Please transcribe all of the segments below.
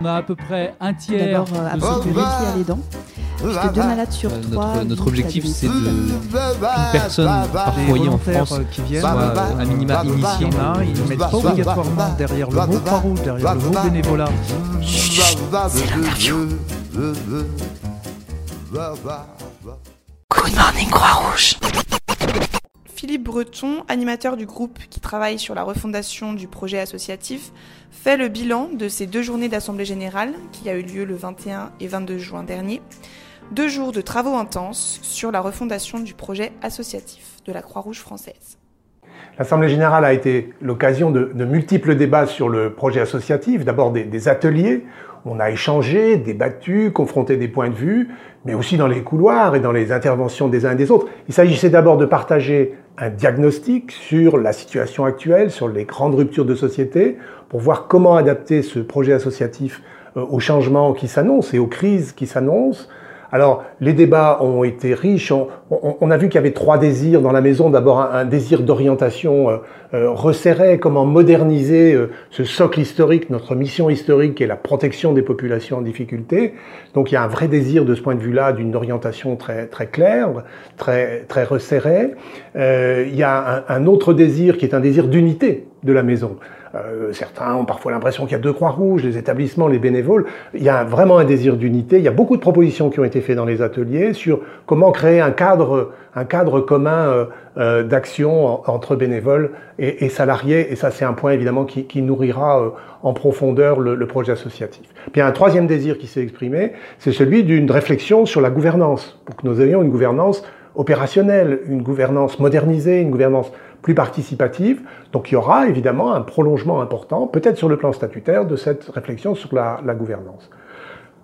On a à peu près un tiers. D'abord, euh, avoir du à les dents. Puisque deux malades sur Euh, trois. notre, notre objectif, c'est de qu'une personne par foyer en France euh, qui viennent, soit euh, à minima initié. Il y en a, ils ne mettent pas obligatoirement derrière le mot Croix-Rouge, derrière le mot bénévolat. Good morning Croix-Rouge. Philippe Breton, animateur du groupe qui travaille sur la refondation du projet associatif, fait le bilan de ces deux journées d'Assemblée générale qui a eu lieu le 21 et 22 juin dernier. Deux jours de travaux intenses sur la refondation du projet associatif de la Croix-Rouge française. L'Assemblée générale a été l'occasion de, multiples débats sur le projet associatif, d'abord des, ateliers, on a échangé, débattu, confronté des points de vue, mais aussi dans les couloirs et dans les interventions des uns et des autres. Il s'agissait d'abord de partager un diagnostic sur la situation actuelle, sur les grandes ruptures de société, pour voir comment adapter ce projet associatif euh, aux changements qui s'annoncent et aux crises qui s'annoncent. Alors, les débats ont été riches. On, a vu qu'il y avait trois désirs dans la maison. D'abord, un, désir d'orientation euh, euh, resserré, comment moderniser euh, ce socle historique, notre mission historique, qui est la protection des populations en difficulté. Donc, il y a un vrai désir de ce point de vue-là d'une orientation très très claire, très très resserrée. Euh, il y a un autre désir qui est un désir d'unité de la maison. Euh, certains ont parfois l'impression qu'il y a deux croix rouges, les établissements, les bénévoles. Il y a vraiment un désir d'unité. Il y a beaucoup de propositions qui ont été faites dans les ateliers sur comment créer un cadre, un cadre commun euh, euh, d'action en- entre bénévoles et, et salariés. Et ça, c'est un point évidemment qui, qui nourrira euh, en profondeur le, le projet associatif. Puis il y a un troisième désir qui s'est exprimé, c'est celui d'une réflexion sur la gouvernance, pour que nous ayons une gouvernance opérationnelle, une gouvernance modernisée, une gouvernance plus participative. Donc il y aura évidemment un prolongement important, peut-être sur le plan statutaire, de cette réflexion sur la, gouvernance.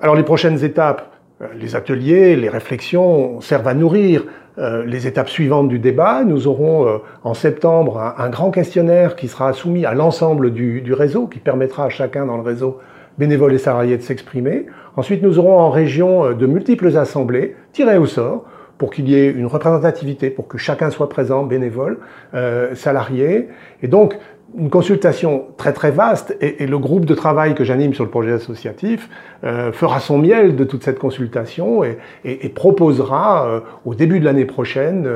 Alors les prochaines étapes, euh, les ateliers, les réflexions servent à nourrir euh, les étapes suivantes du débat. Nous aurons euh, en septembre un, grand questionnaire qui sera soumis à l'ensemble du, réseau, qui permettra à chacun dans le réseau, bénévoles et salariés, de s'exprimer. Ensuite, nous aurons en région de multiples assemblées tirées au sort pour qu'il y ait une représentativité, pour que chacun soit présent, bénévole, euh, salarié. Et donc, une consultation très très vaste et, et le groupe de travail que j'anime sur le projet associatif euh, fera son miel de toute cette consultation et, proposera euh, au début de l'année prochaine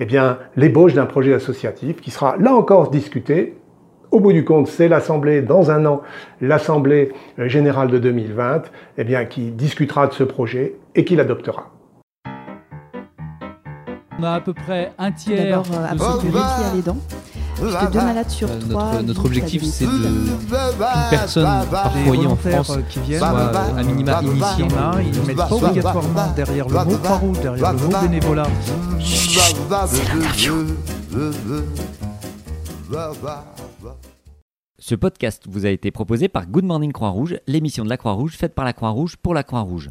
eh bien l'ébauche d'un projet associatif qui sera là encore discuté. Au bout du compte, c'est l'Assemblée, dans un an, l'Assemblée générale de 2020, eh bien, qui discutera de ce projet et qui l'adoptera. On a à peu près un tiers. D'abord, euh, ceux du qui- à les dents. Puisque deux malades sur Euh, trois. notre, objectif, c'est de qu'une personne par foyer en France euh, qui viennent, soit euh, à minima Il initié. y en a, ils ne mettent pas obligatoirement derrière le mot Croix-Rouge, derrière le mot bénévolat. Ce podcast vous a été proposé par Good Morning Croix-Rouge, l'émission de la Croix-Rouge faite par la Croix-Rouge pour la Croix-Rouge.